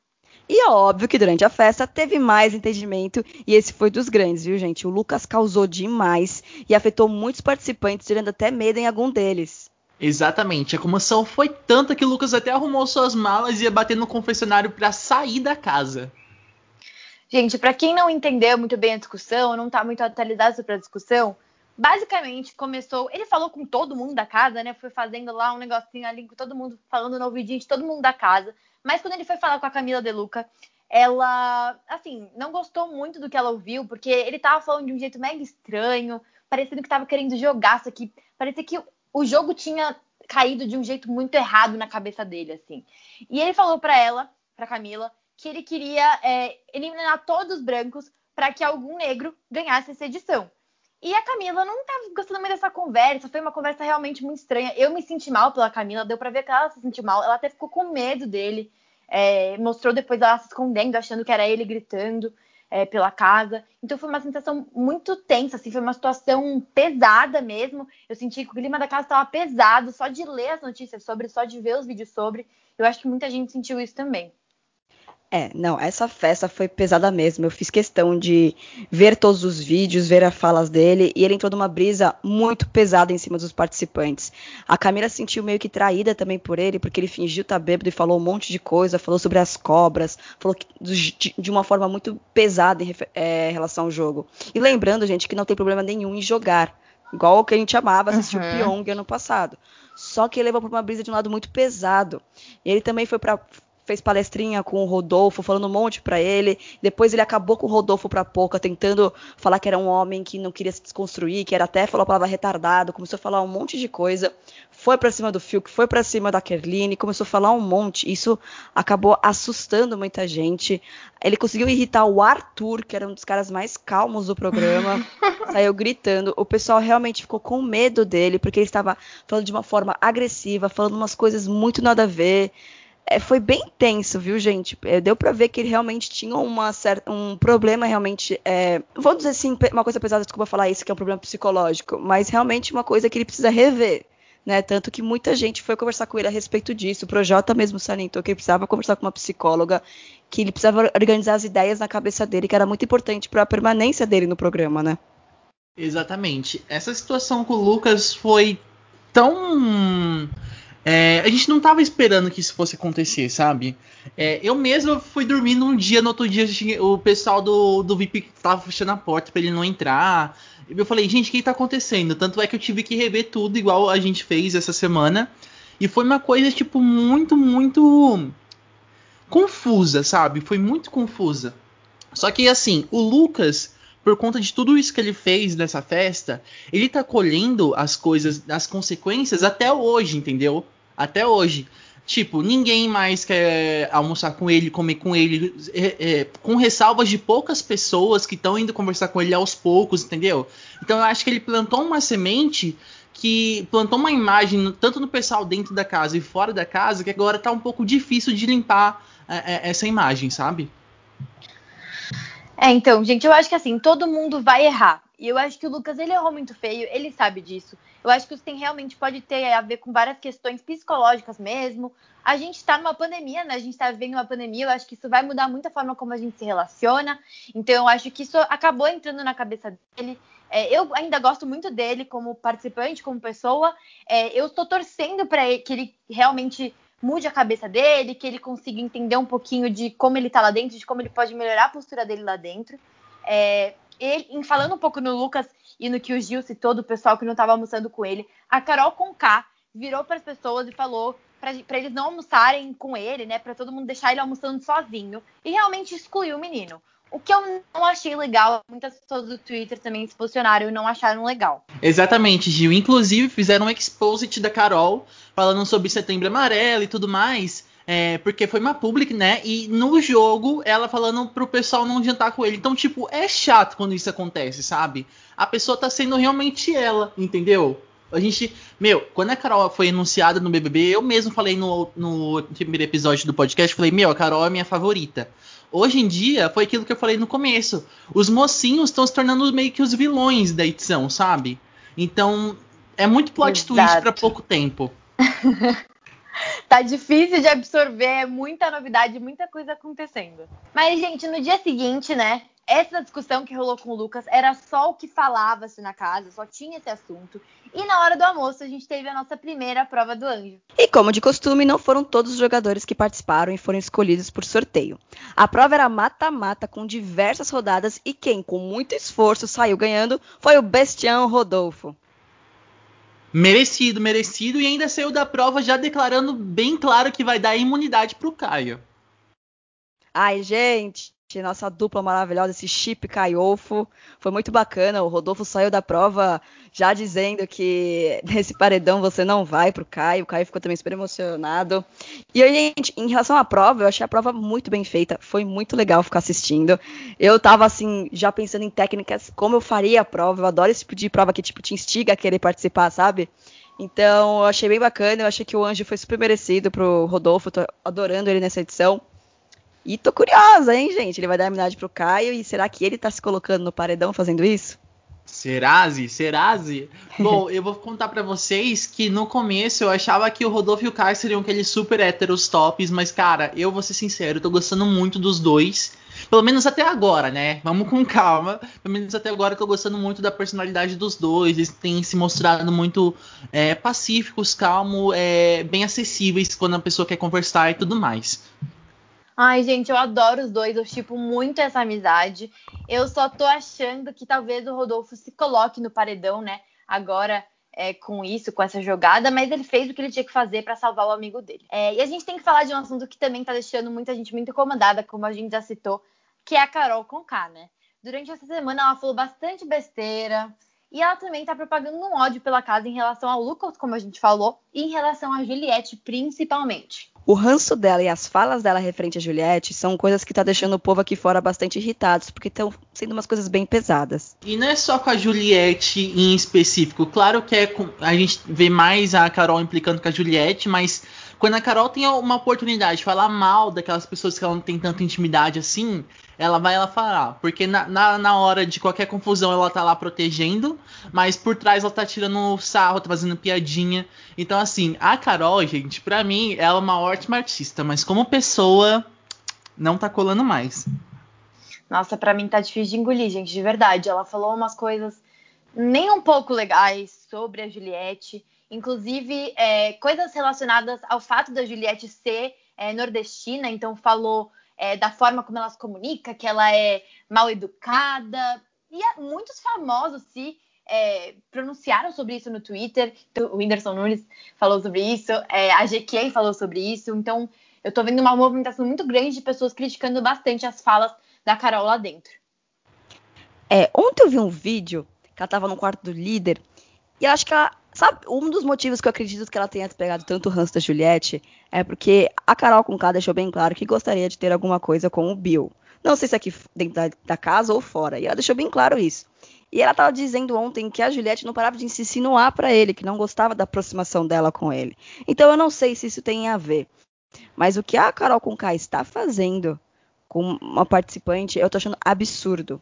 E é óbvio que durante a festa teve mais entendimento e esse foi dos grandes, viu, gente? O Lucas causou demais e afetou muitos participantes, tirando até medo em algum deles. Exatamente. A comoção foi tanta que Lucas até arrumou suas malas e ia bater no confessionário para sair da casa. Gente, para quem não entendeu muito bem a discussão, não tá muito atualizado sobre a discussão, basicamente começou. Ele falou com todo mundo da casa, né? Foi fazendo lá um negocinho ali com todo mundo, falando no ouvidinho de todo mundo da casa. Mas quando ele foi falar com a Camila De Luca, ela, assim, não gostou muito do que ela ouviu, porque ele tava falando de um jeito mega estranho, parecendo que tava querendo jogar isso aqui. Parecia que o jogo tinha caído de um jeito muito errado na cabeça dele, assim. E ele falou para ela, para Camila, que ele queria é, eliminar todos os brancos para que algum negro ganhasse essa edição. E a Camila não estava gostando muito dessa conversa, foi uma conversa realmente muito estranha. Eu me senti mal pela Camila, deu para ver que ela se sentiu mal, ela até ficou com medo dele. É, mostrou depois ela se escondendo, achando que era ele gritando é, pela casa. Então foi uma sensação muito tensa, assim, foi uma situação pesada mesmo. Eu senti que o clima da casa estava pesado, só de ler as notícias sobre, só de ver os vídeos sobre. Eu acho que muita gente sentiu isso também. É, não, essa festa foi pesada mesmo. Eu fiz questão de ver todos os vídeos, ver as falas dele, e ele entrou numa brisa muito pesada em cima dos participantes. A Camila se sentiu meio que traída também por ele, porque ele fingiu estar tá bêbado e falou um monte de coisa, falou sobre as cobras, falou de, uma forma muito pesada em é, relação ao jogo. E lembrando, gente, que não tem problema nenhum em jogar. Igual o que a gente amava assistir uhum. o Pyong ano passado. Só que ele levou para uma brisa de um lado muito pesado. E ele também foi para fez palestrinha com o Rodolfo, falando um monte para ele. Depois ele acabou com o Rodolfo pra pouca, tentando falar que era um homem que não queria se desconstruir, que era até falou a palavra retardado, começou a falar um monte de coisa. Foi para cima do Fiuk, foi para cima da Kerline, começou a falar um monte. Isso acabou assustando muita gente. Ele conseguiu irritar o Arthur, que era um dos caras mais calmos do programa. saiu gritando. O pessoal realmente ficou com medo dele, porque ele estava falando de uma forma agressiva, falando umas coisas muito nada a ver é, foi bem tenso, viu, gente? É, deu para ver que ele realmente tinha uma certa, um problema realmente, é, vou dizer assim, uma coisa pesada, desculpa falar isso, que é um problema psicológico, mas realmente uma coisa que ele precisa rever. Né, tanto que muita gente foi conversar com ele a respeito disso. O Projota mesmo salientou que ele precisava conversar com uma psicóloga, que ele precisava organizar as ideias na cabeça dele, que era muito importante para a permanência dele no programa, né? Exatamente. Essa situação com o Lucas foi tão é, a gente não tava esperando que isso fosse acontecer, sabe? É, eu mesmo fui dormir num dia, no outro dia o pessoal do, do VIP tava fechando a porta para ele não entrar. Eu falei, gente, o que tá acontecendo? Tanto é que eu tive que rever tudo, igual a gente fez essa semana. E foi uma coisa, tipo, muito, muito confusa, sabe? Foi muito confusa. Só que, assim, o Lucas, por conta de tudo isso que ele fez nessa festa, ele tá colhendo as coisas, as consequências até hoje, entendeu? Até hoje. Tipo, ninguém mais quer almoçar com ele, comer com ele, é, é, com ressalvas de poucas pessoas que estão indo conversar com ele aos poucos, entendeu? Então eu acho que ele plantou uma semente que plantou uma imagem, tanto no pessoal dentro da casa e fora da casa, que agora tá um pouco difícil de limpar é, é essa imagem, sabe? É, então, gente, eu acho que assim, todo mundo vai errar. E eu acho que o Lucas, ele errou muito feio, ele sabe disso. Eu acho que isso tem realmente pode ter a ver com várias questões psicológicas mesmo. A gente está numa pandemia, né? A gente está vivendo uma pandemia, eu acho que isso vai mudar muito a forma como a gente se relaciona. Então, eu acho que isso acabou entrando na cabeça dele. É, eu ainda gosto muito dele como participante, como pessoa. É, eu estou torcendo para que ele realmente mude a cabeça dele, que ele consiga entender um pouquinho de como ele está lá dentro, de como ele pode melhorar a postura dele lá dentro. É, ele, falando um pouco no Lucas e no que o Gil citou do pessoal que não estava almoçando com ele, a Carol Conká virou para as pessoas e falou para eles não almoçarem com ele, né? Para todo mundo deixar ele almoçando sozinho. E realmente excluiu o menino. O que eu não achei legal, muitas pessoas do Twitter também se posicionaram e não acharam legal. Exatamente, Gil. Inclusive, fizeram um exposit da Carol falando sobre setembro amarelo e tudo mais. É, porque foi uma public, né? E no jogo, ela falando pro pessoal não jantar com ele. Então, tipo, é chato quando isso acontece, sabe? A pessoa tá sendo realmente ela, entendeu? A gente. Meu, quando a Carol foi anunciada no BBB, eu mesmo falei no, no primeiro episódio do podcast, falei, meu, a Carol é minha favorita. Hoje em dia, foi aquilo que eu falei no começo. Os mocinhos estão se tornando meio que os vilões da edição, sabe? Então, é muito plot Exato. twist para pouco tempo. tá difícil de absorver, é muita novidade, muita coisa acontecendo. Mas, gente, no dia seguinte, né? Essa discussão que rolou com o Lucas era só o que falava-se na casa, só tinha esse assunto. E na hora do almoço a gente teve a nossa primeira prova do anjo. E como de costume, não foram todos os jogadores que participaram e foram escolhidos por sorteio. A prova era mata-mata com diversas rodadas e quem, com muito esforço, saiu ganhando foi o Bestião Rodolfo. Merecido, merecido, e ainda saiu da prova já declarando bem claro que vai dar imunidade pro Caio. Ai, gente, nossa dupla maravilhosa, esse chip Caiofo. Foi muito bacana. O Rodolfo saiu da prova já dizendo que nesse paredão você não vai pro Caio. O Caio ficou também super emocionado. E aí, gente, em relação à prova, eu achei a prova muito bem feita. Foi muito legal ficar assistindo. Eu tava assim, já pensando em técnicas, como eu faria a prova. Eu adoro esse tipo de prova que tipo te instiga a querer participar, sabe? Então, eu achei bem bacana. Eu achei que o Anjo foi super merecido pro Rodolfo. Tô adorando ele nessa edição. E tô curiosa, hein, gente? Ele vai dar imunidade pro Caio e será que ele tá se colocando no paredão fazendo isso? Serazi, Serazi. Bom, eu vou contar para vocês que no começo eu achava que o Rodolfo e o Caio seriam aqueles super héteros tops, mas cara, eu vou ser sincero, eu tô gostando muito dos dois. Pelo menos até agora, né? Vamos com calma. Pelo menos até agora eu tô gostando muito da personalidade dos dois. Eles têm se mostrado muito é, pacíficos, calmos, é, bem acessíveis quando a pessoa quer conversar e tudo mais. Ai, gente, eu adoro os dois, eu tipo muito essa amizade. Eu só tô achando que talvez o Rodolfo se coloque no paredão, né? Agora é, com isso, com essa jogada, mas ele fez o que ele tinha que fazer para salvar o amigo dele. É, e a gente tem que falar de um assunto que também tá deixando muita gente muito incomodada, como a gente já citou, que é a Carol Conká, né? Durante essa semana ela falou bastante besteira, e ela também tá propagando um ódio pela casa em relação ao Lucas, como a gente falou, e em relação a Juliette, principalmente. O ranço dela e as falas dela referente a Juliette são coisas que tá deixando o povo aqui fora bastante irritados, porque estão sendo umas coisas bem pesadas. E não é só com a Juliette em específico. Claro que é com, a gente vê mais a Carol implicando com a Juliette, mas quando a Carol tem uma oportunidade de falar mal daquelas pessoas que ela não tem tanta intimidade assim, ela vai ela falar. Porque na, na, na, hora de qualquer confusão ela tá lá protegendo, mas por trás ela tá tirando sarro, tá fazendo piadinha. Então, assim, a Carol, gente, pra mim, ela é uma ótima artista, mas como pessoa, não tá colando mais. Nossa, pra mim tá difícil de engolir, gente, de verdade. Ela falou umas coisas nem um pouco legais sobre a Juliette, inclusive é, coisas relacionadas ao fato da Juliette ser é, nordestina, então falou é, da forma como ela se comunica, que ela é mal educada. E muitos famosos se é, pronunciaram sobre isso no Twitter. Então, o Whindersson Nunes falou sobre isso, é, a GK falou sobre isso. Então, eu tô vendo uma movimentação muito grande de pessoas criticando bastante as falas da Carol lá dentro. É, ontem eu vi um vídeo que ela tava no quarto do líder e acho que ela Sabe, um dos motivos que eu acredito que ela tenha pegado tanto o ranço da Juliette é porque a Carol Conká deixou bem claro que gostaria de ter alguma coisa com o Bill. Não sei se aqui dentro da, da casa ou fora. E ela deixou bem claro isso. E ela estava dizendo ontem que a Juliette não parava de se insinuar para ele, que não gostava da aproximação dela com ele. Então eu não sei se isso tem a ver. Mas o que a Carol Conká está fazendo com uma participante, eu tô achando absurdo.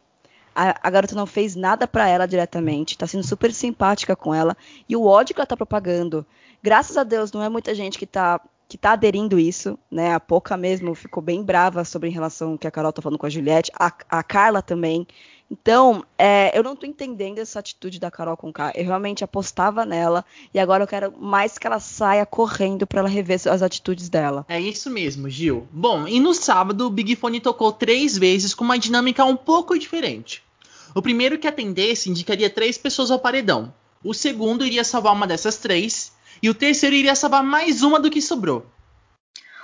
A, a garota não fez nada para ela diretamente, tá sendo super simpática com ela. E o ódio que ela tá propagando, graças a Deus, não é muita gente que tá que tá aderindo isso, né? A Poca mesmo ficou bem brava sobre em relação ao que a Carol tá falando com a Juliette, a, a Carla também. Então, é, eu não tô entendendo essa atitude da Carol com K. Eu realmente apostava nela e agora eu quero mais que ela saia correndo para ela rever as atitudes dela. É isso mesmo, Gil. Bom, e no sábado o Big Fone tocou três vezes com uma dinâmica um pouco diferente. O primeiro que atendesse indicaria três pessoas ao paredão. O segundo iria salvar uma dessas três e o terceiro iria salvar mais uma do que sobrou.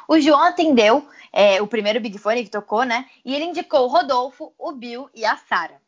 O João atendeu é, o primeiro Big Fone que tocou, né? E ele indicou o Rodolfo, o Bill e a Sara.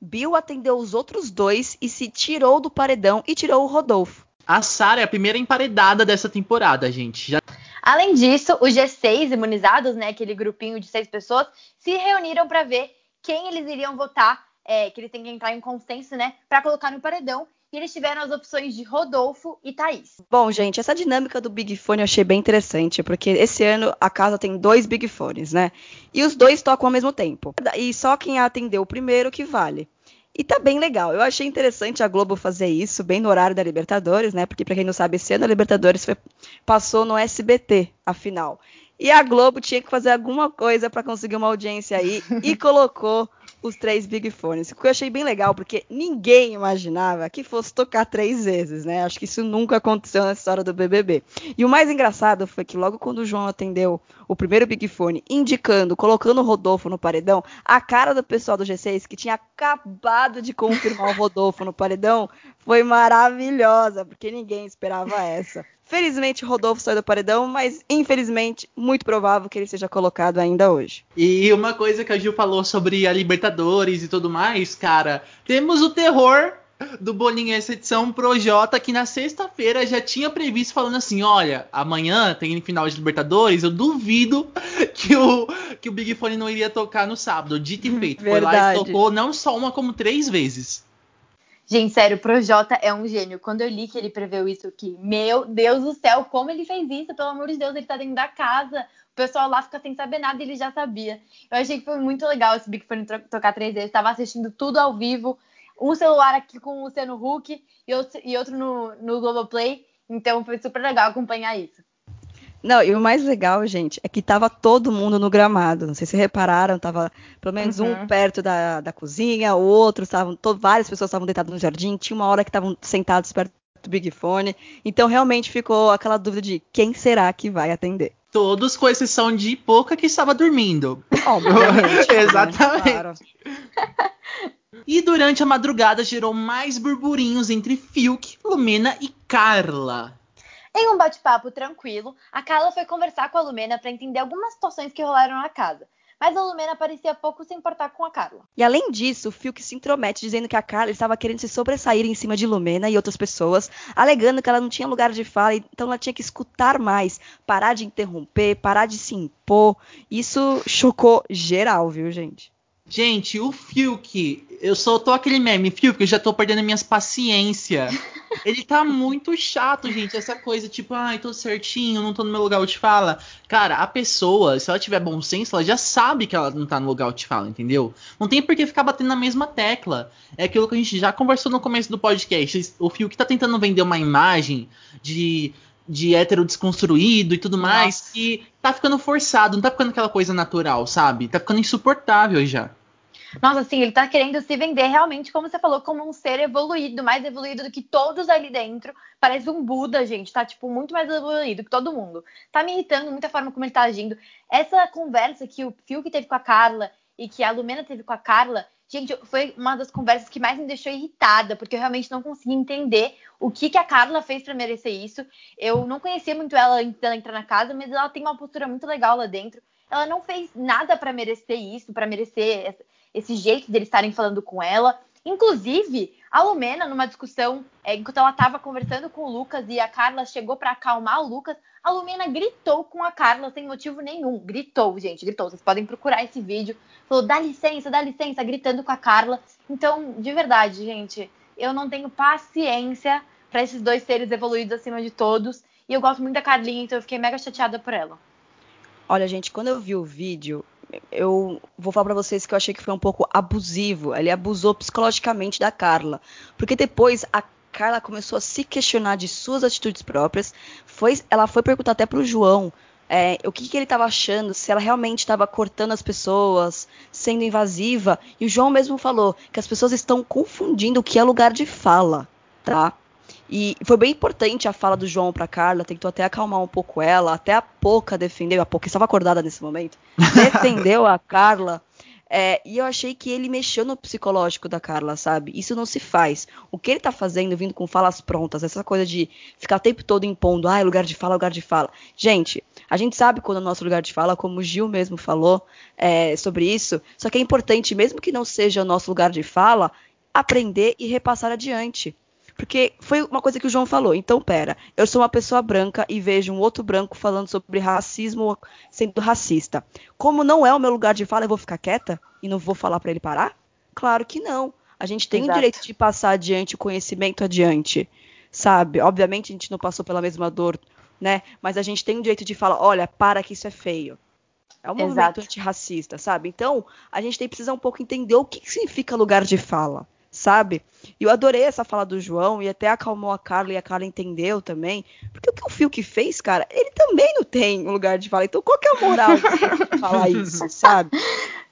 Bill atendeu os outros dois e se tirou do paredão e tirou o Rodolfo. A Sara é a primeira emparedada dessa temporada, gente. Já... Além disso, os G6 imunizados, né, aquele grupinho de seis pessoas, se reuniram para ver quem eles iriam votar, é, que eles têm que entrar em consenso, né, para colocar no paredão. E eles tiveram as opções de Rodolfo e Thaís. Bom, gente, essa dinâmica do Big Fone eu achei bem interessante, porque esse ano a casa tem dois Big Fones, né? E os dois tocam ao mesmo tempo. E só quem atendeu o primeiro que vale. E tá bem legal. Eu achei interessante a Globo fazer isso, bem no horário da Libertadores, né? Porque, pra quem não sabe, esse ano a Libertadores foi, passou no SBT, afinal. E a Globo tinha que fazer alguma coisa para conseguir uma audiência aí e colocou os três Big Fones. O que eu achei bem legal, porque ninguém imaginava que fosse tocar três vezes, né? Acho que isso nunca aconteceu na história do BBB. E o mais engraçado foi que logo quando o João atendeu o primeiro Big Fone, indicando, colocando o Rodolfo no paredão, a cara do pessoal do G6, que tinha acabado de confirmar o Rodolfo no paredão, foi maravilhosa, porque ninguém esperava essa. Felizmente, Rodolfo saiu do paredão, mas infelizmente, muito provável que ele seja colocado ainda hoje. E uma coisa que a Gil falou sobre a Libertadores e tudo mais, cara, temos o terror do Bolinha essa edição Projota que na sexta-feira já tinha previsto falando assim, olha, amanhã tem final de Libertadores, eu duvido que o que o Big Fone não iria tocar no sábado. Dito e feito, foi lá e tocou não só uma como três vezes. Gente, sério, o Projota é um gênio. Quando eu li que ele preveu isso aqui, meu Deus do céu, como ele fez isso? Pelo amor de Deus, ele tá dentro da casa. O pessoal lá fica sem saber nada e ele já sabia. Eu achei que foi muito legal esse Big Fone tocar três vezes. Tava assistindo tudo ao vivo. Um celular aqui com o Luciano Huck e outro, e outro no, no Globoplay. Então foi super legal acompanhar isso. Não, e o mais legal, gente, é que tava todo mundo no gramado. Não sei se repararam, tava pelo menos uhum. um perto da, da cozinha, o outro, estavam, várias pessoas estavam deitadas no jardim, tinha uma hora que estavam sentados perto do Big Fone. Então realmente ficou aquela dúvida de quem será que vai atender. Todos com exceção de pouca que estava dormindo. Obviamente. Né? Exatamente. Claro. E durante a madrugada gerou mais burburinhos entre Fiuk, Lumena e Carla. Em um bate-papo tranquilo, a Carla foi conversar com a Lumena para entender algumas situações que rolaram na casa. Mas a Lumena parecia pouco se importar com a Carla. E além disso, o Fiuk se intromete dizendo que a Carla estava querendo se sobressair em cima de Lumena e outras pessoas, alegando que ela não tinha lugar de fala, então ela tinha que escutar mais, parar de interromper, parar de se impor. Isso chocou geral, viu, gente? Gente, o Fiuk, eu tô aquele meme, Fiuk, eu já tô perdendo minhas paciência. Ele tá muito chato, gente, essa coisa, tipo, ai, tô certinho, não tô no meu lugar de fala. Cara, a pessoa, se ela tiver bom senso, ela já sabe que ela não tá no lugar de fala, entendeu? Não tem por que ficar batendo na mesma tecla. É aquilo que a gente já conversou no começo do podcast. O Fiuk tá tentando vender uma imagem de de hétero desconstruído e tudo mais, Nossa. que tá ficando forçado, não tá ficando aquela coisa natural, sabe? Tá ficando insuportável já. Nossa, assim, ele tá querendo se vender realmente, como você falou, como um ser evoluído, mais evoluído do que todos ali dentro. Parece um Buda, gente, tá, tipo, muito mais evoluído que todo mundo. Tá me irritando muito a forma como ele tá agindo. Essa conversa que o Fiuk teve com a Carla e que a Lumena teve com a Carla, Gente, foi uma das conversas que mais me deixou irritada, porque eu realmente não conseguia entender o que, que a Carla fez para merecer isso. Eu não conhecia muito ela antes dela entrar na casa, mas ela tem uma postura muito legal lá dentro. Ela não fez nada para merecer isso, para merecer esse jeito deles estarem falando com ela. Inclusive, a Lumena, numa discussão, é, enquanto ela estava conversando com o Lucas e a Carla chegou para acalmar o Lucas, a Lumena gritou com a Carla sem motivo nenhum. Gritou, gente, gritou. Vocês podem procurar esse vídeo. Falou, dá licença, dá licença, gritando com a Carla. Então, de verdade, gente, eu não tenho paciência para esses dois seres evoluídos acima de todos. E eu gosto muito da Carlinha, então eu fiquei mega chateada por ela. Olha, gente, quando eu vi o vídeo, eu vou falar para vocês que eu achei que foi um pouco abusivo. Ele abusou psicologicamente da Carla. Porque depois a Carla começou a se questionar de suas atitudes próprias. Foi, ela foi perguntar até pro João é, o que, que ele estava achando, se ela realmente estava cortando as pessoas, sendo invasiva. E o João mesmo falou que as pessoas estão confundindo o que é lugar de fala, tá? E foi bem importante a fala do João para Carla, tentou até acalmar um pouco ela, até a Poca defendeu, a Poca estava acordada nesse momento, defendeu a Carla. É, e eu achei que ele mexeu no psicológico da Carla, sabe? Isso não se faz. O que ele tá fazendo, vindo com falas prontas, essa coisa de ficar o tempo todo impondo, ah, lugar de fala, lugar de fala. Gente, a gente sabe quando é o nosso lugar de fala, como o Gil mesmo falou é, sobre isso, só que é importante, mesmo que não seja o nosso lugar de fala, aprender e repassar adiante. Porque foi uma coisa que o João falou. Então, pera, eu sou uma pessoa branca e vejo um outro branco falando sobre racismo sendo racista. Como não é o meu lugar de fala, eu vou ficar quieta e não vou falar para ele parar? Claro que não. A gente tem Exato. o direito de passar adiante o conhecimento adiante, sabe? Obviamente a gente não passou pela mesma dor, né? Mas a gente tem o direito de falar, olha, para que isso é feio. É um movimento Exato. antirracista, sabe? Então, a gente tem que precisar um pouco entender o que significa lugar de fala sabe? E eu adorei essa fala do João e até acalmou a Carla e a Carla entendeu também. Porque o que o Fiuk fez, cara, ele também não tem um lugar de fala. Então qual que é a moral de falar isso, sabe?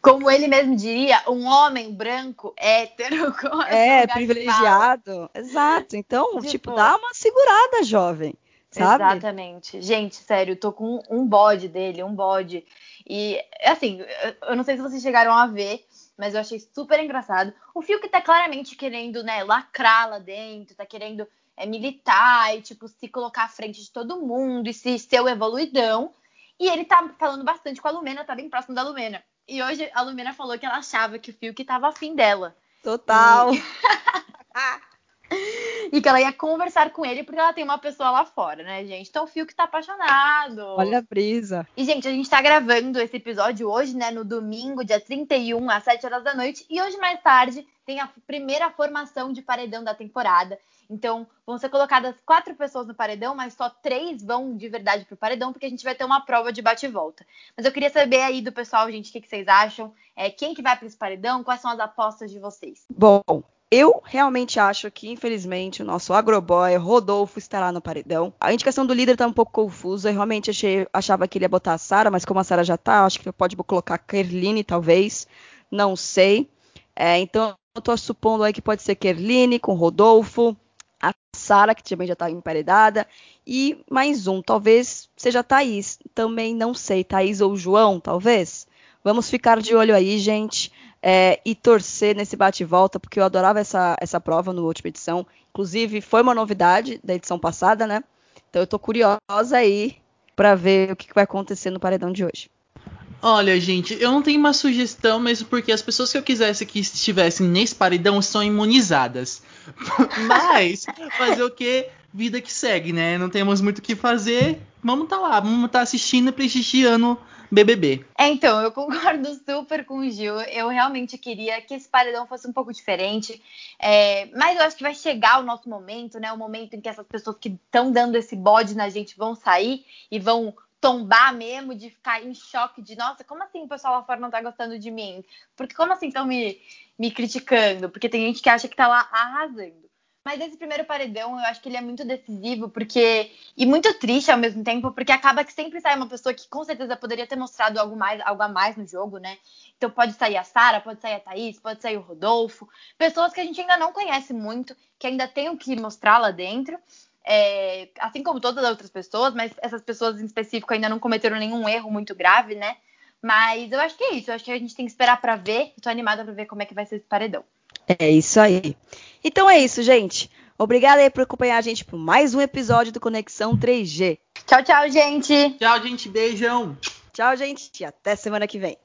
Como ele mesmo diria, um homem branco hétero. Com é, privilegiado. Exato. Então, tipo, tipo, dá uma segurada, jovem. Sabe? Exatamente. Gente, sério, tô com um bode dele, um bode. E, assim, eu não sei se vocês chegaram a ver, mas eu achei super engraçado. O Fiuk tá claramente querendo, né, lacrar lá dentro, tá querendo é, militar e, tipo, se colocar à frente de todo mundo e se ser o evoluidão. E ele tá falando bastante com a Lumena, tá bem próximo da Lumena. E hoje a Lumena falou que ela achava que o Fiuk tava afim dela. Total. E... e que ela ia conversar com ele porque ela tem uma pessoa lá fora, né, gente? Então o Fiuk tá apaixonado. Olha a brisa. E, gente, a gente tá gravando esse episódio hoje, né, no domingo, dia 31, às 7 horas da noite. E hoje, mais tarde, tem a primeira formação de paredão da temporada. Então, vão ser colocadas quatro pessoas no paredão, mas só três vão de verdade pro paredão, porque a gente vai ter uma prova de bate e volta. Mas eu queria saber aí do pessoal, gente, o que, que vocês acham? É, quem que vai para esse paredão? Quais são as apostas de vocês? Bom, eu realmente acho que, infelizmente, o nosso agroboy Rodolfo estará no paredão. A indicação do líder tá um pouco confusa. Eu realmente achei, achava que ele ia botar a Sara, mas como a Sara já tá, acho que pode colocar a Kerline, talvez. Não sei. É, então, eu tô supondo aí que pode ser Kerline com Rodolfo. A Sara, que também já tá emparedada. E mais um, talvez seja Thaís. Também não sei. Thaís ou João, talvez. Vamos ficar de olho aí, gente é, e torcer nesse bate-volta, porque eu adorava essa, essa prova no última edição. Inclusive, foi uma novidade da edição passada, né? Então eu tô curiosa aí para ver o que, que vai acontecer no paredão de hoje. Olha, gente, eu não tenho uma sugestão, mesmo porque as pessoas que eu quisesse que estivessem nesse paredão são imunizadas. Mas, fazer o que? Vida que segue, né? Não temos muito o que fazer. Vamos tá lá, vamos estar tá assistindo e prestigiando BBB. É, então, eu concordo super com o Gil. Eu realmente queria que esse paredão fosse um pouco diferente. É, mas eu acho que vai chegar o nosso momento, né? O momento em que essas pessoas que estão dando esse bode na gente vão sair e vão tombar mesmo, de ficar em choque de, nossa, como assim o pessoal lá fora não tá gostando de mim? Porque como assim estão me, me criticando? Porque tem gente que acha que tá lá arrasando. Mas esse primeiro paredão, eu acho que ele é muito decisivo, porque. E muito triste ao mesmo tempo, porque acaba que sempre sai uma pessoa que com certeza poderia ter mostrado algo, mais, algo a mais no jogo, né? Então pode sair a Sara, pode sair a Thaís, pode sair o Rodolfo. Pessoas que a gente ainda não conhece muito, que ainda tem o que mostrar lá dentro é, assim como todas as outras pessoas, mas essas pessoas em específico ainda não cometeram nenhum erro muito grave, né? Mas eu acho que é isso. Eu acho que a gente tem que esperar para ver. Estou animada para ver como é que vai ser esse paredão. É isso aí. Então é isso, gente. Obrigada aí por acompanhar a gente por mais um episódio do Conexão 3G. Tchau, tchau, gente. Tchau, gente. Beijão. Tchau, gente. E até semana que vem.